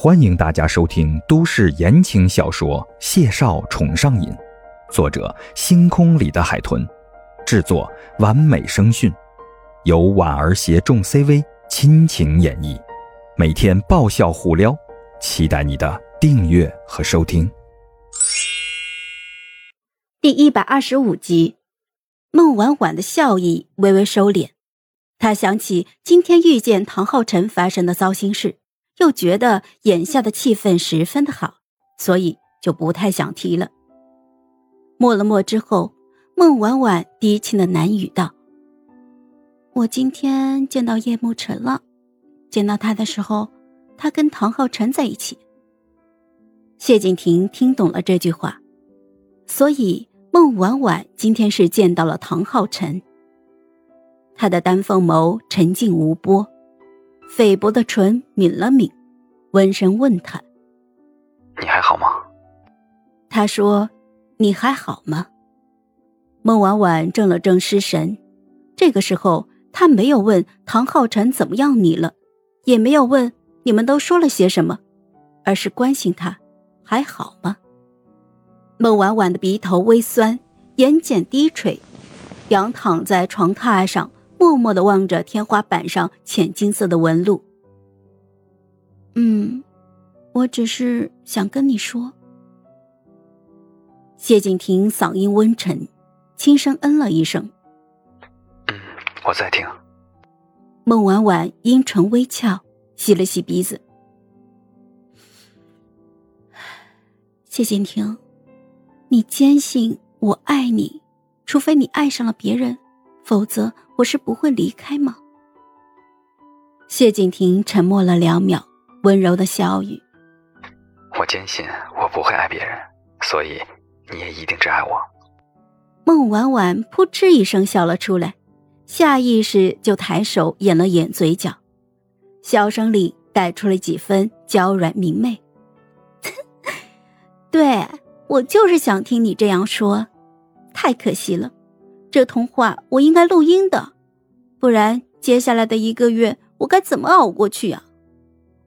欢迎大家收听都市言情小说《谢少宠上瘾》，作者：星空里的海豚，制作：完美声讯，由婉儿携众 CV 亲情演绎，每天爆笑互撩，期待你的订阅和收听。第一百二十五集，孟婉婉的笑意微微收敛，她想起今天遇见唐浩辰发生的糟心事。又觉得眼下的气氛十分的好，所以就不太想提了。默了默之后，孟婉婉低轻的喃语道：“我今天见到叶慕辰了，见到他的时候，他跟唐浩辰在一起。”谢景亭听懂了这句话，所以孟婉婉今天是见到了唐浩辰。他的丹凤眸沉静无波。菲薄的唇抿了抿，温声问他：“你还好吗？”他说：“你还好吗？”孟婉婉怔了怔失神。这个时候，他没有问唐浩辰怎么样你了，也没有问你们都说了些什么，而是关心他还好吗？孟婉婉的鼻头微酸，眼睑低垂，仰躺在床榻上。默默的望着天花板上浅金色的纹路。嗯，我只是想跟你说。谢景亭嗓音温沉，轻声嗯了一声。嗯，我在听。孟婉婉阴唇微翘，吸了吸鼻子。谢景亭，你坚信我爱你，除非你爱上了别人。否则我是不会离开吗？谢景亭沉默了两秒，温柔的笑语：“我坚信我不会爱别人，所以你也一定只爱我。”孟婉婉扑哧一声笑了出来，下意识就抬手掩了掩嘴角，笑声里带出了几分娇软明媚。对我就是想听你这样说，太可惜了。这通话我应该录音的，不然接下来的一个月我该怎么熬过去呀？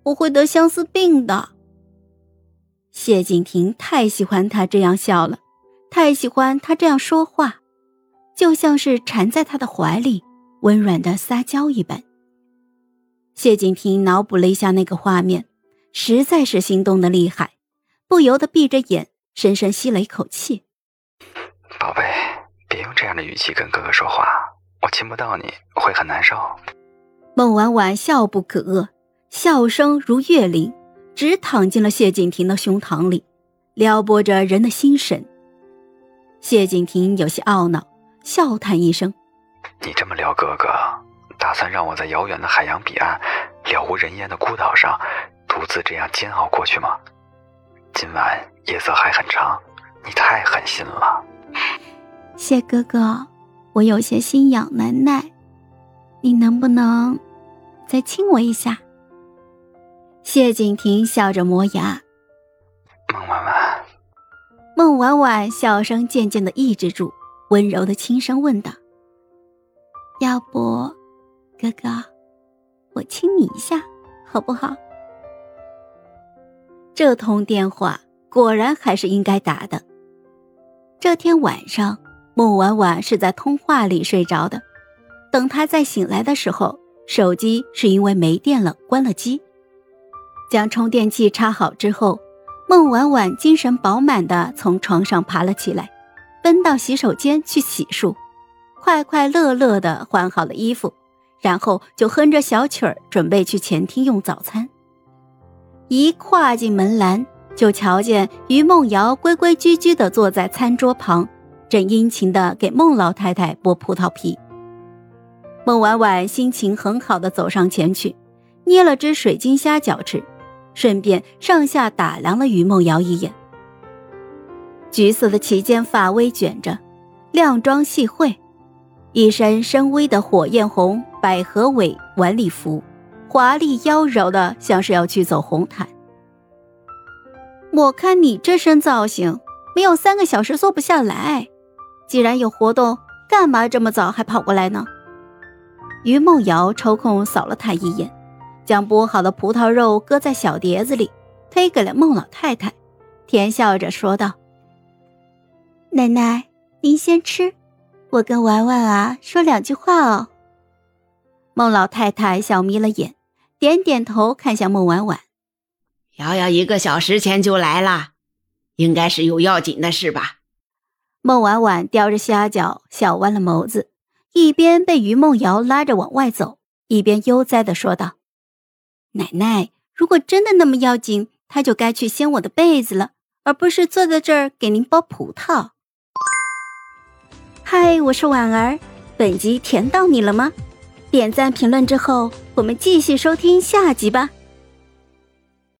我会得相思病的。谢景亭太喜欢他这样笑了，太喜欢他这样说话，就像是缠在他的怀里，温软的撒娇一般。谢景亭脑补了一下那个画面，实在是心动的厉害，不由得闭着眼，深深吸了一口气。这样的语气跟哥哥说话，我亲不到你会很难受。孟婉婉笑不可遏，笑声如月铃，直淌进了谢景亭的胸膛里，撩拨着人的心神。谢景亭有些懊恼，笑叹一声：“你这么撩哥哥，打算让我在遥远的海洋彼岸、了无人烟的孤岛上，独自这样煎熬过去吗？今晚夜色还很长，你太狠心了。”谢哥哥，我有些心痒难耐，你能不能再亲我一下？谢景亭笑着磨牙。孟婉婉，孟婉婉笑声渐渐的抑制住，温柔的轻声问道：“要不，哥哥，我亲你一下，好不好？”这通电话果然还是应该打的。这天晚上。孟婉婉是在通话里睡着的，等她再醒来的时候，手机是因为没电了关了机。将充电器插好之后，孟婉婉精神饱满的从床上爬了起来，奔到洗手间去洗漱，快快乐乐的换好了衣服，然后就哼着小曲儿准备去前厅用早餐。一跨进门栏，就瞧见于梦瑶规规矩矩的坐在餐桌旁。正殷勤的给孟老太太剥葡萄皮，孟婉婉心情很好的走上前去，捏了只水晶虾饺吃，顺便上下打量了于梦瑶一眼。橘色的齐肩发微卷着，亮妆细绘，一身深 V 的火焰红百合尾晚礼服，华丽妖娆的像是要去走红毯。我看你这身造型，没有三个小时坐不下来。既然有活动，干嘛这么早还跑过来呢？于梦瑶抽空扫了他一眼，将剥好的葡萄肉搁在小碟子里，推给了孟老太太，甜笑着说道：“奶奶，您先吃，我跟婉婉啊说两句话哦。”孟老太太笑眯了眼，点点头，看向孟婉婉：“瑶瑶一个小时前就来了，应该是有要紧的事吧？”孟婉婉叼着虾饺，笑弯了眸子，一边被于梦瑶拉着往外走，一边悠哉的说道：“奶奶，如果真的那么要紧，他就该去掀我的被子了，而不是坐在这儿给您剥葡萄。”嗨，我是婉儿，本集甜到你了吗？点赞评论之后，我们继续收听下集吧。